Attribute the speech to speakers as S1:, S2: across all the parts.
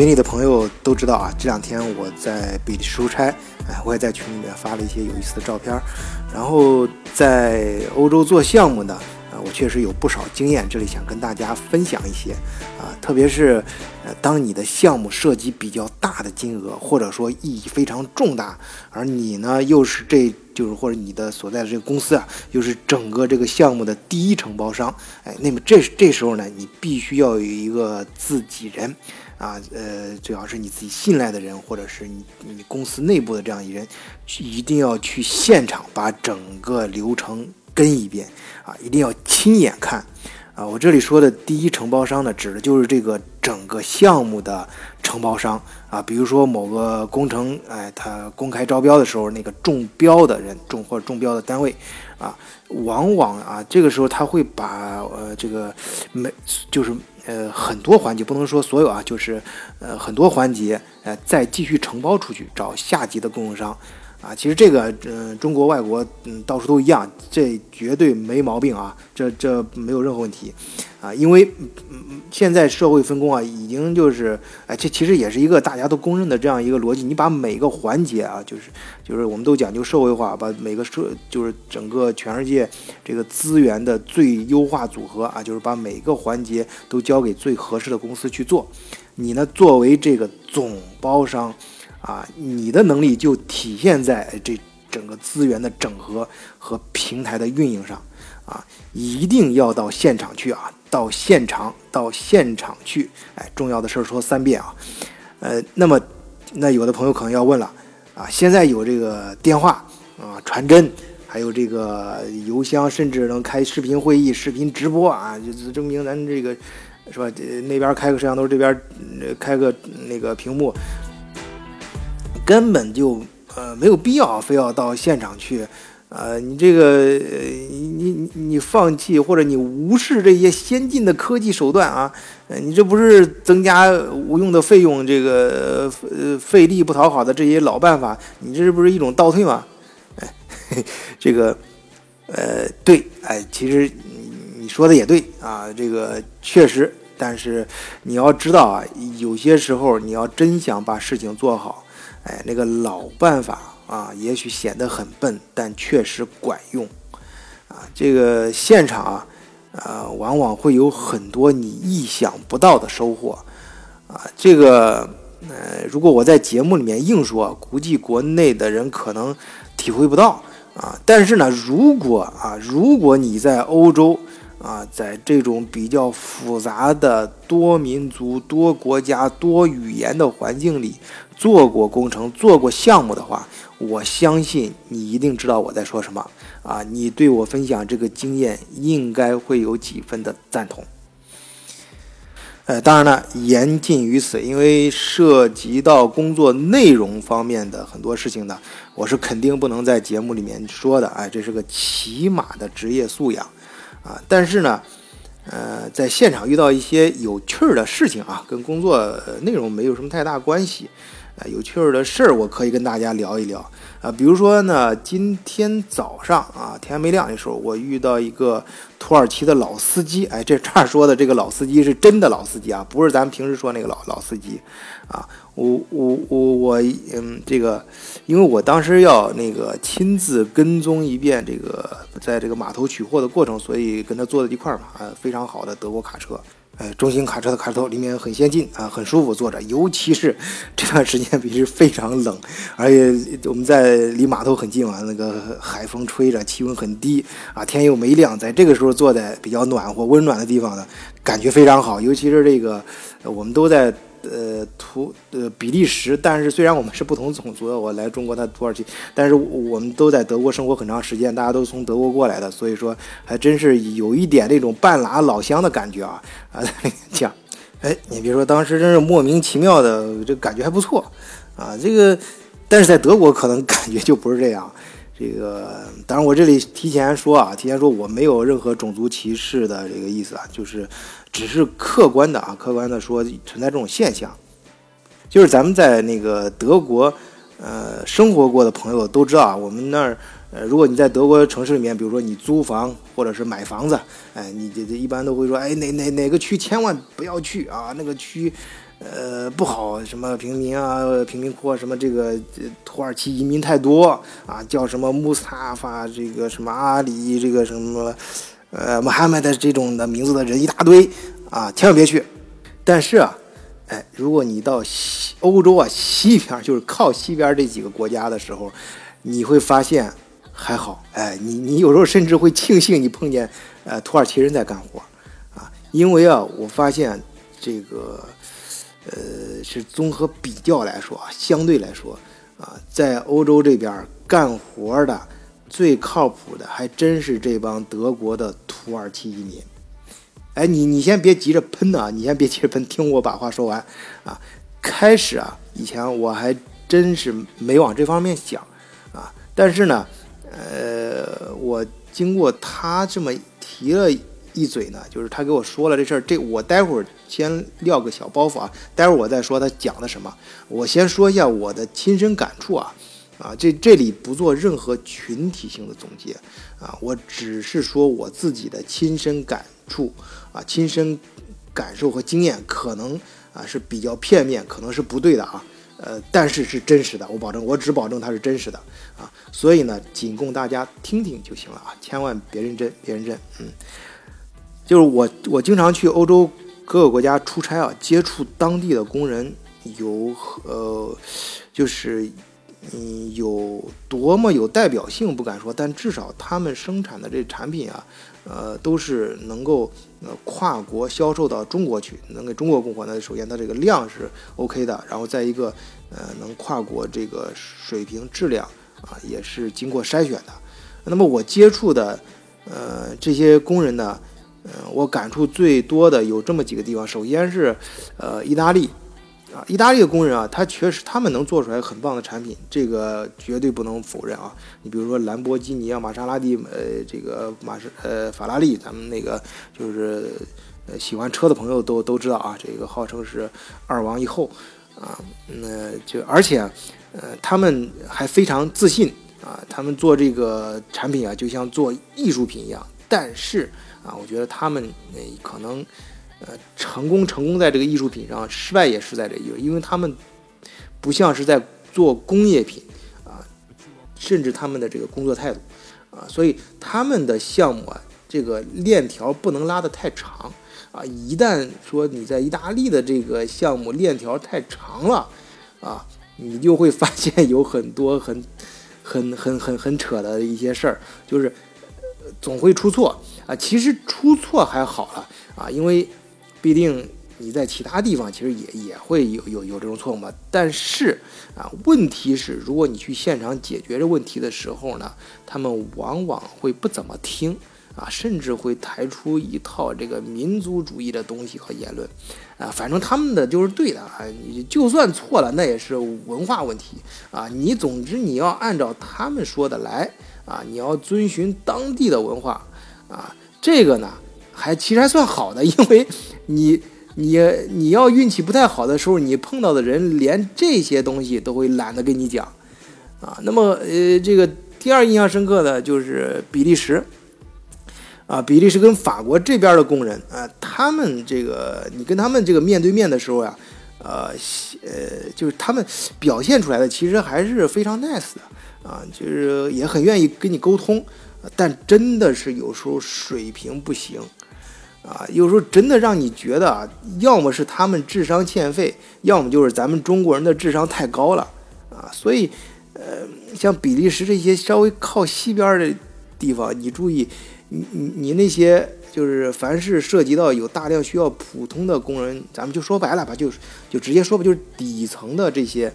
S1: 群里的朋友都知道啊，这两天我在比利时出差，哎，我也在群里面发了一些有意思的照片。然后在欧洲做项目呢，啊，我确实有不少经验，这里想跟大家分享一些啊，特别是呃，当你的项目涉及比较大的金额，或者说意义非常重大，而你呢又是这就是或者你的所在的这个公司啊，又是整个这个项目的第一承包商，哎，那么这这时候呢，你必须要有一个自己人。啊，呃，最好是你自己信赖的人，或者是你你公司内部的这样一人，一定要去现场把整个流程跟一遍啊，一定要亲眼看啊。我这里说的第一承包商呢，指的就是这个整个项目的承包商啊。比如说某个工程，哎，他公开招标的时候，那个中标的人中或者中标的单位啊，往往啊，这个时候他会把呃这个没就是。呃，很多环节不能说所有啊，就是呃很多环节，呃再继续承包出去，找下级的供应商。啊，其实这个，嗯，中国、外国，嗯，到处都一样，这绝对没毛病啊，这这没有任何问题，啊，因为，嗯，现在社会分工啊，已经就是，哎，这其实也是一个大家都公认的这样一个逻辑，你把每个环节啊，就是就是我们都讲究社会化，把每个社就是整个全世界这个资源的最优化组合啊，就是把每个环节都交给最合适的公司去做，你呢，作为这个总包商。啊，你的能力就体现在这整个资源的整合和平台的运营上，啊，一定要到现场去啊，到现场，到现场去，哎，重要的事儿说三遍啊，呃，那么，那有的朋友可能要问了，啊，现在有这个电话啊，传真，还有这个邮箱，甚至能开视频会议、视频直播啊，就证明咱这个是吧？那边开个摄像头，这边开个那个屏幕。根本就呃没有必要非要到现场去，呃，你这个你你你放弃或者你无视这些先进的科技手段啊，你这不是增加无用的费用，这个呃费力不讨好的这些老办法，你这不是一种倒退吗？哎，这个呃对，哎，其实你说的也对啊，这个确实，但是你要知道啊，有些时候你要真想把事情做好。哎，那个老办法啊，也许显得很笨，但确实管用啊。这个现场啊，啊，往往会有很多你意想不到的收获啊。这个，呃，如果我在节目里面硬说，估计国内的人可能体会不到啊。但是呢，如果啊，如果你在欧洲啊，在这种比较复杂的多民族、多国家、多语言的环境里，做过工程、做过项目的话，我相信你一定知道我在说什么啊！你对我分享这个经验，应该会有几分的赞同。呃，当然了，言尽于此，因为涉及到工作内容方面的很多事情呢，我是肯定不能在节目里面说的。哎，这是个起码的职业素养啊！但是呢，呃，在现场遇到一些有趣儿的事情啊，跟工作内容没有什么太大关系。啊有趣儿的事儿，我可以跟大家聊一聊啊。比如说呢，今天早上啊，天还没亮的时候，我遇到一个土耳其的老司机。哎，这这儿说的这个老司机是真的老司机啊，不是咱们平时说那个老老司机啊。我我我我嗯，这个，因为我当时要那个亲自跟踪一遍这个在这个码头取货的过程，所以跟他坐在一块儿嘛。啊，非常好的德国卡车。呃，中型卡车的卡车头里面很先进啊，很舒服坐着，尤其是 这段时间比是非常冷，而且我们在离码头很近嘛，那个海风吹着，气温很低啊，天又没亮，在这个时候坐在比较暖和、温暖的地方呢，感觉非常好，尤其是这个我们都在。呃，土呃比利时，但是虽然我们是不同种族的，我来中国，他土耳其，但是我们都在德国生活很长时间，大家都从德国过来的，所以说还真是有一点那种半拉老乡的感觉啊啊！讲，哎，你别说，当时真是莫名其妙的，这感觉还不错啊。这个，但是在德国可能感觉就不是这样。这个，当然我这里提前说啊，提前说我没有任何种族歧视的这个意思啊，就是。只是客观的啊，客观的说存在这种现象，就是咱们在那个德国，呃，生活过的朋友都知道啊，我们那儿，呃，如果你在德国城市里面，比如说你租房或者是买房子，哎，你这这一般都会说，哎，哪哪哪个区千万不要去啊，那个区，呃，不好，什么平民啊，贫民窟啊，什么这个土耳其移民太多啊，叫什么穆斯塔法，这个什么阿里，这个什么，呃，穆罕默德这种的名字的人一大堆啊，千万别去。但是啊，哎，如果你到西欧洲啊西边，就是靠西边这几个国家的时候，你会发现还好，哎，你你有时候甚至会庆幸你碰见呃土耳其人在干活啊，因为啊，我发现这个。呃，是综合比较来说啊，相对来说啊，在欧洲这边干活的最靠谱的，还真是这帮德国的土耳其移民。哎，你你先别急着喷啊，你先别急着喷，听我把话说完啊。开始啊，以前我还真是没往这方面想啊，但是呢，呃，我经过他这么提了。一嘴呢，就是他给我说了这事儿，这我待会儿先撂个小包袱啊，待会儿我再说他讲的什么。我先说一下我的亲身感触啊，啊，这这里不做任何群体性的总结啊，我只是说我自己的亲身感触啊，亲身感受和经验，可能啊是比较片面，可能是不对的啊，呃，但是是真实的，我保证，我只保证它是真实的啊，所以呢，仅供大家听听就行了啊，千万别认真，别认真，嗯。就是我，我经常去欧洲各个国家出差啊，接触当地的工人，有呃，就是嗯，有多么有代表性不敢说，但至少他们生产的这产品啊，呃，都是能够呃跨国销售到中国去，能给中国供货。那首先它这个量是 OK 的，然后再一个呃能跨国这个水平质量啊也是经过筛选的。那么我接触的呃这些工人呢？嗯，我感触最多的有这么几个地方。首先是，呃，意大利，啊，意大利的工人啊，他确实他们能做出来很棒的产品，这个绝对不能否认啊。你比如说兰博基尼啊，玛莎拉蒂，呃，这个马是，呃，法拉利，咱们那个就是呃喜欢车的朋友都都知道啊，这个号称是二王一后啊，那就而且，呃，他们还非常自信啊，他们做这个产品啊，就像做艺术品一样，但是。啊，我觉得他们呃可能，呃成功成功在这个艺术品上，失败也是在这一个，因为他们不像是在做工业品啊，甚至他们的这个工作态度啊，所以他们的项目啊，这个链条不能拉得太长啊，一旦说你在意大利的这个项目链条太长了啊，你就会发现有很多很很很很很扯的一些事儿，就是总会出错。啊，其实出错还好了啊，因为必定你在其他地方其实也也会有有有这种错误嘛。但是啊，问题是如果你去现场解决这问题的时候呢，他们往往会不怎么听啊，甚至会抬出一套这个民族主义的东西和言论啊，反正他们的就是对的啊，你就算错了，那也是文化问题啊。你总之你要按照他们说的来啊，你要遵循当地的文化啊。这个呢，还其实还算好的，因为你你你要运气不太好的时候，你碰到的人连这些东西都会懒得跟你讲，啊，那么呃，这个第二印象深刻的就是比利时，啊，比利时跟法国这边的工人啊，他们这个你跟他们这个面对面的时候呀，呃呃，就是他们表现出来的其实还是非常 nice 的，啊，就是也很愿意跟你沟通。但真的是有时候水平不行，啊，有时候真的让你觉得啊，要么是他们智商欠费，要么就是咱们中国人的智商太高了，啊，所以，呃，像比利时这些稍微靠西边的地方，你注意，你你你那些就是凡是涉及到有大量需要普通的工人，咱们就说白了吧，就就直接说吧，就是底层的这些。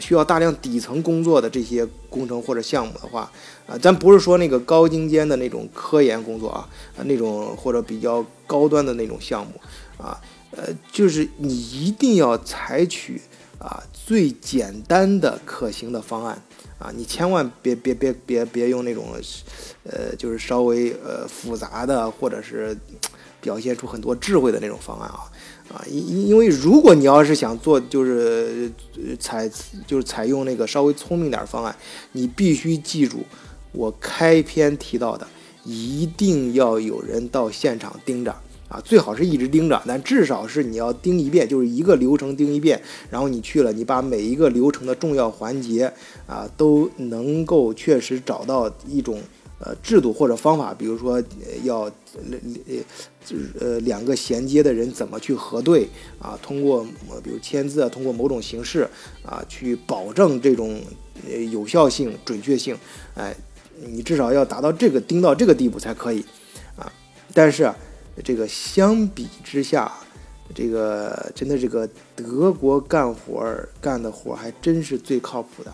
S1: 需要大量底层工作的这些工程或者项目的话，啊，咱不是说那个高精尖的那种科研工作啊，啊，那种或者比较高端的那种项目，啊，呃，就是你一定要采取啊最简单的可行的方案，啊，你千万别别别别别用那种，呃，就是稍微呃复杂的或者是表现出很多智慧的那种方案啊。啊，因因为如果你要是想做，就是采就是采用那个稍微聪明点方案，你必须记住我开篇提到的，一定要有人到现场盯着啊，最好是一直盯着，但至少是你要盯一遍，就是一个流程盯一遍，然后你去了，你把每一个流程的重要环节啊都能够确实找到一种呃制度或者方法，比如说要呃呃两个衔接的人怎么去核对啊，通过比如签字啊，通过某种形式啊去保证这种呃有效性、准确性，哎。你至少要达到这个盯到这个地步才可以，啊，但是这个相比之下，这个真的这个德国干活干的活还真是最靠谱的，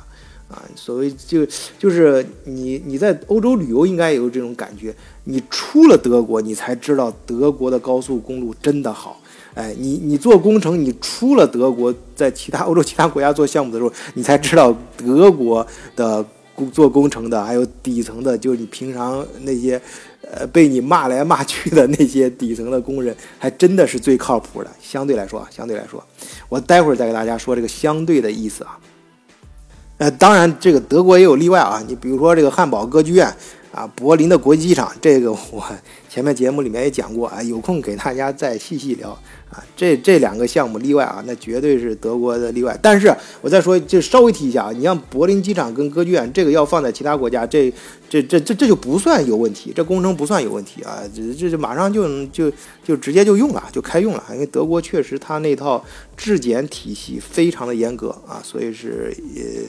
S1: 啊，所谓就就是你你在欧洲旅游应该有这种感觉，你出了德国你才知道德国的高速公路真的好，哎，你你做工程你出了德国，在其他 欧洲其他国家做项目的时候，你才知道德国的。做工程的，还有底层的，就是你平常那些，呃，被你骂来骂去的那些底层的工人，还真的是最靠谱的。相对来说啊，相对来说，我待会儿再给大家说这个相对的意思啊。呃，当然，这个德国也有例外啊。你比如说这个汉堡歌剧院啊，柏林的国际机场，这个我前面节目里面也讲过啊，有空给大家再细细聊。啊，这这两个项目例外啊，那绝对是德国的例外。但是我再说，就稍微提一下啊，你像柏林机场跟歌剧院，这个要放在其他国家，这这这这这就不算有问题，这工程不算有问题啊，这这就马上就就就直接就用了，就开用了。因为德国确实它那套质检体系非常的严格啊，所以是也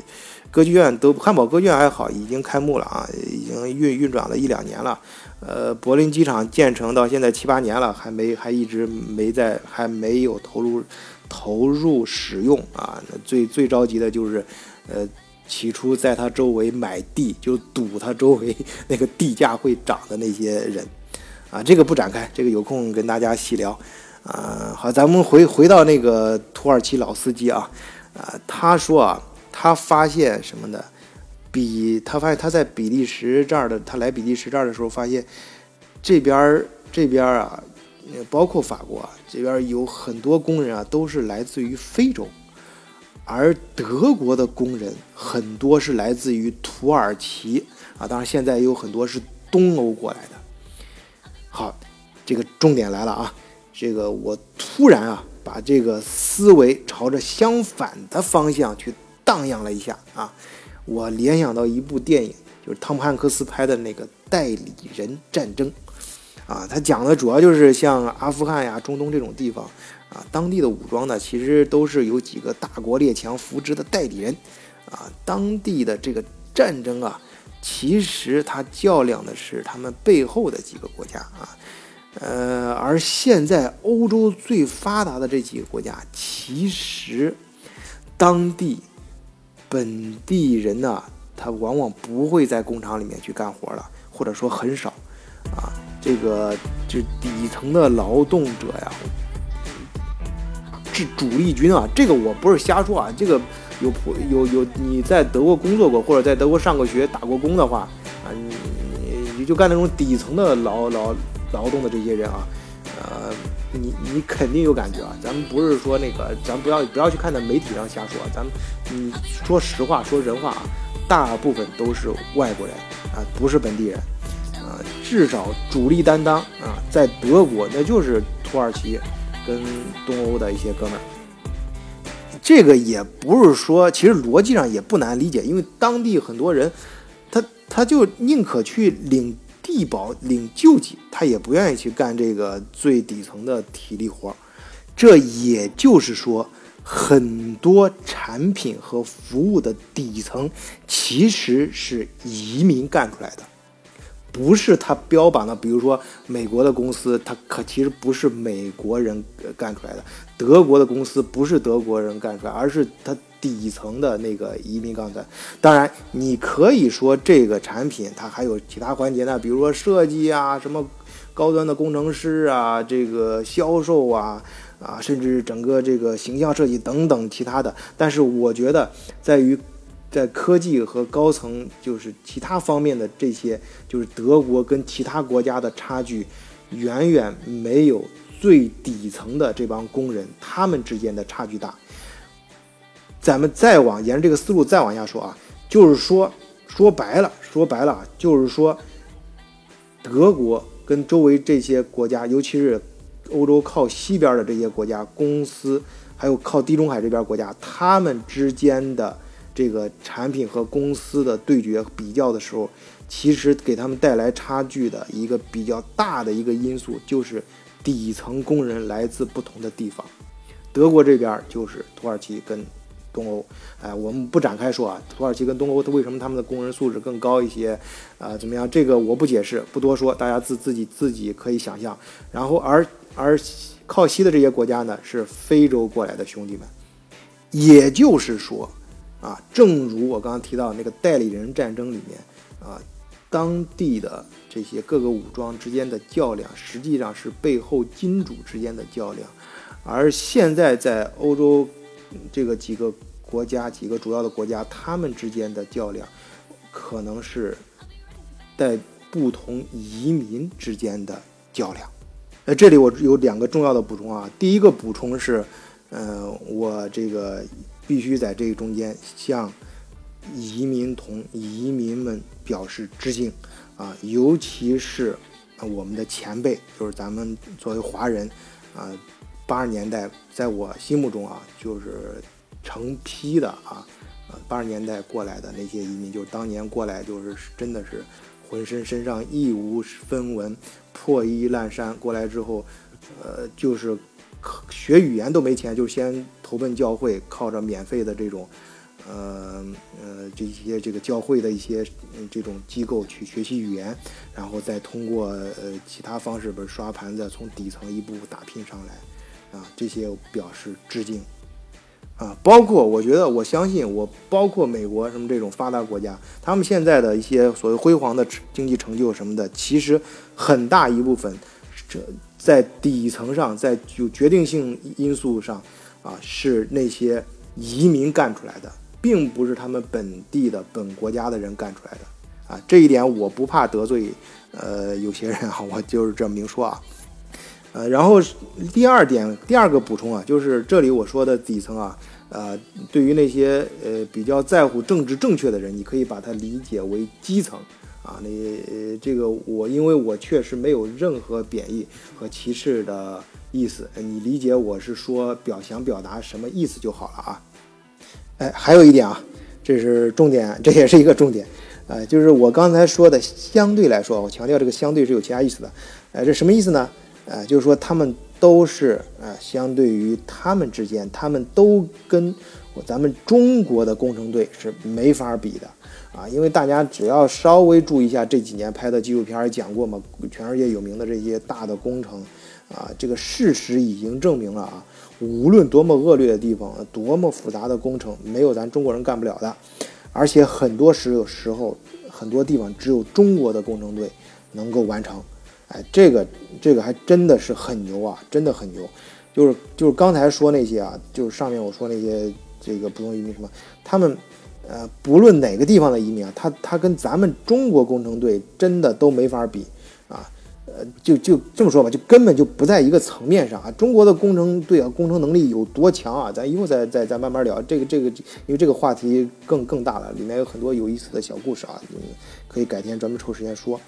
S1: 歌剧院都汉堡歌剧院还好，已经开幕了啊，已经运运转了一两年了。呃，柏林机场建成到现在七八年了，还没还一直没在，还没有投入投入使用啊。最最着急的就是，呃，起初在它周围买地，就赌它周围那个地价会涨的那些人，啊，这个不展开，这个有空跟大家细聊。啊，好，咱们回回到那个土耳其老司机啊，啊，他说啊，他发现什么呢？比他发现他在比利时这儿的，他来比利时这儿的时候，发现这边儿这边儿啊，包括法国啊，这边儿有很多工人啊，都是来自于非洲，而德国的工人很多是来自于土耳其啊，当然现在有很多是东欧过来的。好，这个重点来了啊，这个我突然啊，把这个思维朝着相反的方向去荡漾了一下啊。我联想到一部电影，就是汤姆汉克斯拍的那个《代理人战争》，啊，他讲的主要就是像阿富汗呀、中东这种地方，啊，当地的武装呢，其实都是有几个大国列强扶植的代理人，啊，当地的这个战争啊，其实他较量的是他们背后的几个国家啊，呃，而现在欧洲最发达的这几个国家，其实当地。本地人呢，他往往不会在工厂里面去干活了，或者说很少，啊，这个这底层的劳动者呀，是主力军啊。这个我不是瞎说啊，这个有普有有你在德国工作过，或者在德国上过学、打过工的话，啊，你你就干那种底层的劳劳劳动的这些人啊，你你肯定有感觉啊！咱们不是说那个，咱不要不要去看在媒体上瞎说，咱们你说实话说人话啊，大部分都是外国人啊，不是本地人啊，至少主力担当啊，在德国那就是土耳其跟东欧的一些哥们儿。这个也不是说，其实逻辑上也不难理解，因为当地很多人，他他就宁可去领。地保领救济，他也不愿意去干这个最底层的体力活。这也就是说，很多产品和服务的底层其实是移民干出来的，不是他标榜的。比如说美国的公司，它可其实不是美国人干出来的；德国的公司不是德国人干出来，而是他。底层的那个移民钢材，当然你可以说这个产品它还有其他环节呢，比如说设计啊，什么高端的工程师啊，这个销售啊，啊，甚至整个这个形象设计等等其他的。但是我觉得在于在科技和高层就是其他方面的这些，就是德国跟其他国家的差距远远没有最底层的这帮工人他们之间的差距大。咱们再往沿着这个思路再往下说啊，就是说说白了，说白了就是说，德国跟周围这些国家，尤其是欧洲靠西边的这些国家公司，还有靠地中海这边国家，他们之间的这个产品和公司的对决比较的时候，其实给他们带来差距的一个比较大的一个因素，就是底层工人来自不同的地方。德国这边就是土耳其跟。东欧，哎，我们不展开说啊。土耳其跟东欧，它为什么他们的工人素质更高一些？啊，怎么样？这个我不解释，不多说，大家自自己自己可以想象。然后，而而靠西的这些国家呢，是非洲过来的兄弟们。也就是说，啊，正如我刚刚提到那个代理人战争里面，啊，当地的这些各个武装之间的较量，实际上是背后金主之间的较量。而现在在欧洲。这个几个国家，几个主要的国家，他们之间的较量，可能是在不同移民之间的较量。呃，这里我有两个重要的补充啊。第一个补充是，嗯，我这个必须在这个中间向移民同移民们表示致敬啊，尤其是我们的前辈，就是咱们作为华人啊。八十年代，在我心目中啊，就是成批的啊，呃，八十年代过来的那些移民，就是当年过来，就是真的是浑身身上一无分文，破衣烂衫过来之后，呃，就是学语言都没钱，就先投奔教会，靠着免费的这种，呃呃这些这个教会的一些这种机构去学习语言，然后再通过呃其他方式，不是刷盘子，从底层一步步打拼上来。啊，这些表示致敬，啊，包括我觉得，我相信我，包括美国什么这种发达国家，他们现在的一些所谓辉煌的经济成就什么的，其实很大一部分，这在底层上，在有决定性因素上，啊，是那些移民干出来的，并不是他们本地的本国家的人干出来的，啊，这一点我不怕得罪，呃，有些人啊，我就是这么明说啊。呃，然后第二点，第二个补充啊，就是这里我说的底层啊，呃，对于那些呃比较在乎政治正确的人，你可以把它理解为基层啊。那这个我因为我确实没有任何贬义和歧视的意思，你理解我是说表想表达什么意思就好了啊。哎，还有一点啊，这是重点，这也是一个重点，呃，就是我刚才说的相对来说，我强调这个相对是有其他意思的，哎，这什么意思呢？呃，就是说他们都是啊，相对于他们之间，他们都跟咱们中国的工程队是没法比的啊。因为大家只要稍微注意一下这几年拍的纪录片，讲过嘛，全世界有名的这些大的工程啊，这个事实已经证明了啊，无论多么恶劣的地方，多么复杂的工程，没有咱中国人干不了的。而且很多时有时候，很多地方只有中国的工程队能够完成。哎，这个这个还真的是很牛啊，真的很牛。就是就是刚才说那些啊，就是上面我说那些这个普通移民什么，他们呃不论哪个地方的移民啊，他他跟咱们中国工程队真的都没法比啊。呃，就就这么说吧，就根本就不在一个层面上啊。中国的工程队啊，工程能力有多强啊？咱一会儿再再再慢慢聊。这个这个，因为这个话题更更大了，里面有很多有意思的小故事啊，可以改天专门抽时间说。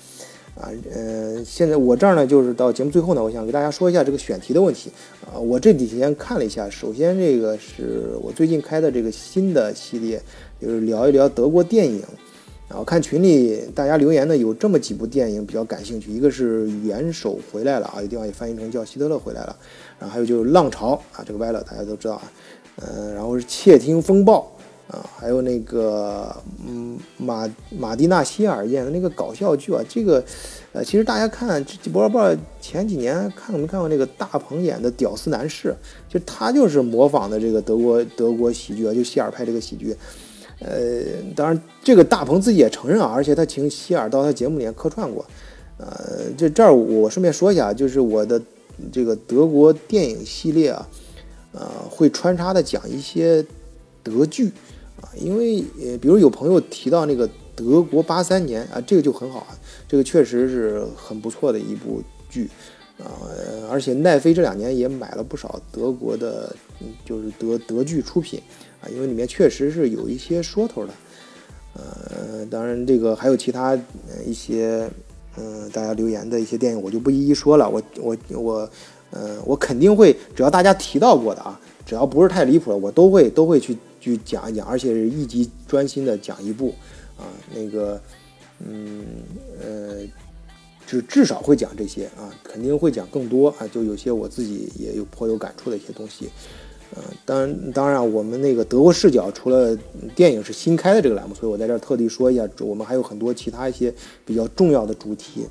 S1: 啊，呃，现在我这儿呢，就是到节目最后呢，我想给大家说一下这个选题的问题。啊，我这几天看了一下，首先这个是我最近开的这个新的系列，就是聊一聊德国电影。然后看群里大家留言呢，有这么几部电影比较感兴趣，一个是《元首回来了》啊，有地方也翻译成叫希特勒回来了。然后还有就是《浪潮》啊，这个歪了大家都知道啊。嗯，然后是《窃听风暴》。啊，还有那个，嗯，马马蒂娜希尔演的那个搞笑剧啊，这个，呃，其实大家看，这不知道不知道前几年看没看过那个大鹏演的《屌丝男士》，就他就是模仿的这个德国德国喜剧啊，就希尔拍这个喜剧。呃，当然这个大鹏自己也承认啊，而且他请希尔到他节目里面客串过。呃，这这儿我顺便说一下，就是我的这个德国电影系列啊，呃，会穿插的讲一些德剧。啊，因为呃，比如有朋友提到那个德国八三年啊，这个就很好啊，这个确实是很不错的一部剧啊，而且奈飞这两年也买了不少德国的，就是德德剧出品啊，因为里面确实是有一些说头的，呃，当然这个还有其他一些，嗯，大家留言的一些电影我就不一一说了，我我我嗯，我肯定会，只要大家提到过的啊，只要不是太离谱的，我都会都会去去讲一讲，而且是一集专心的讲一部啊，那个，嗯呃，就至少会讲这些啊，肯定会讲更多啊，就有些我自己也有颇有感触的一些东西。呃，当，当然，我们那个德国视角除了电影是新开的这个栏目，所以我在这儿特地说一下，我们还有很多其他一些比较重要的主题，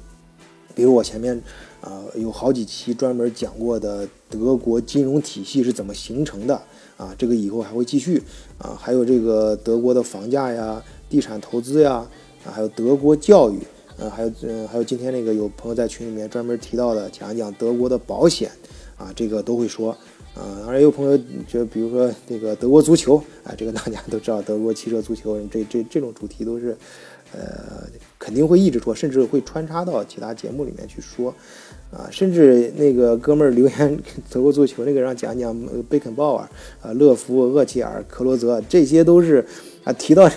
S1: 比如我前面啊有好几期专门讲过的德国金融体系是怎么形成的啊，这个以后还会继续啊，还有这个德国的房价呀、地产投资呀，啊，还有德国教育，呃，还有嗯，还有今天那个有朋友在群里面专门提到的，讲一讲德国的保险啊，这个都会说。啊，当然有朋友就比如说这个德国足球啊，这个大家都知道，德国汽车足球这这这种主题都是，呃，肯定会一直说，甚至会穿插到其他节目里面去说，啊，甚至那个哥们儿留言德国足球那个让讲讲贝肯鲍尔啊、勒夫、厄齐尔、克罗泽，这些都是啊提到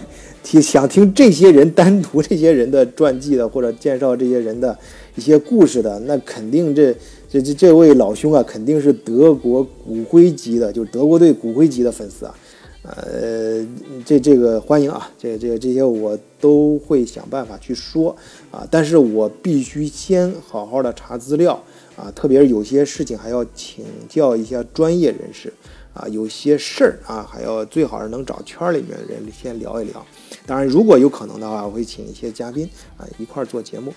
S1: 提想听这些人单独这些人的传记的或者介绍这些人的一些故事的，那肯定这。这这这位老兄啊，肯定是德国骨灰级的，就是德国队骨灰级的粉丝啊，呃，这这个欢迎啊，这这这些我都会想办法去说啊，但是我必须先好好的查资料啊，特别是有些事情还要请教一下专业人士啊，有些事儿啊，还要最好是能找圈里面的人先聊一聊，当然如果有可能的话，我会请一些嘉宾啊一块儿做节目。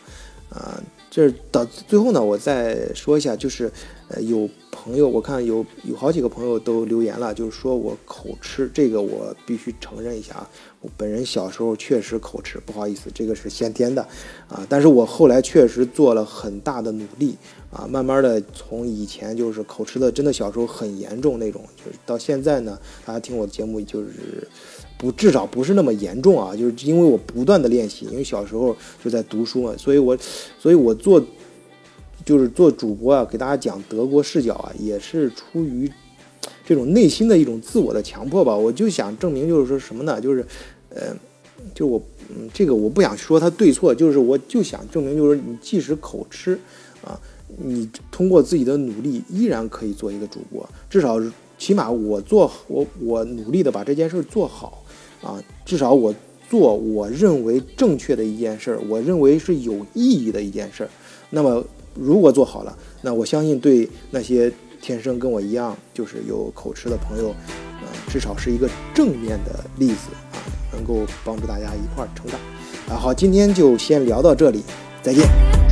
S1: 啊，这到最后呢，我再说一下，就是，呃，有朋友，我看有有好几个朋友都留言了，就是说我口吃，这个我必须承认一下啊，我本人小时候确实口吃，不好意思，这个是先天的，啊，但是我后来确实做了很大的努力，啊，慢慢的从以前就是口吃的，真的小时候很严重那种，就是到现在呢，大家听我节目就是。不，至少不是那么严重啊，就是因为我不断的练习，因为小时候就在读书嘛，所以我，所以我做，就是做主播啊，给大家讲德国视角啊，也是出于这种内心的一种自我的强迫吧。我就想证明，就是说什么呢？就是，呃，就我，嗯，这个我不想说他对错，就是我就想证明，就是你即使口吃啊，你通过自己的努力，依然可以做一个主播，至少起码我做我我努力的把这件事做好。啊，至少我做我认为正确的一件事儿，我认为是有意义的一件事儿。那么，如果做好了，那我相信对那些天生跟我一样就是有口吃的朋友，呃，至少是一个正面的例子啊，能够帮助大家一块儿成长。啊，好，今天就先聊到这里，再见。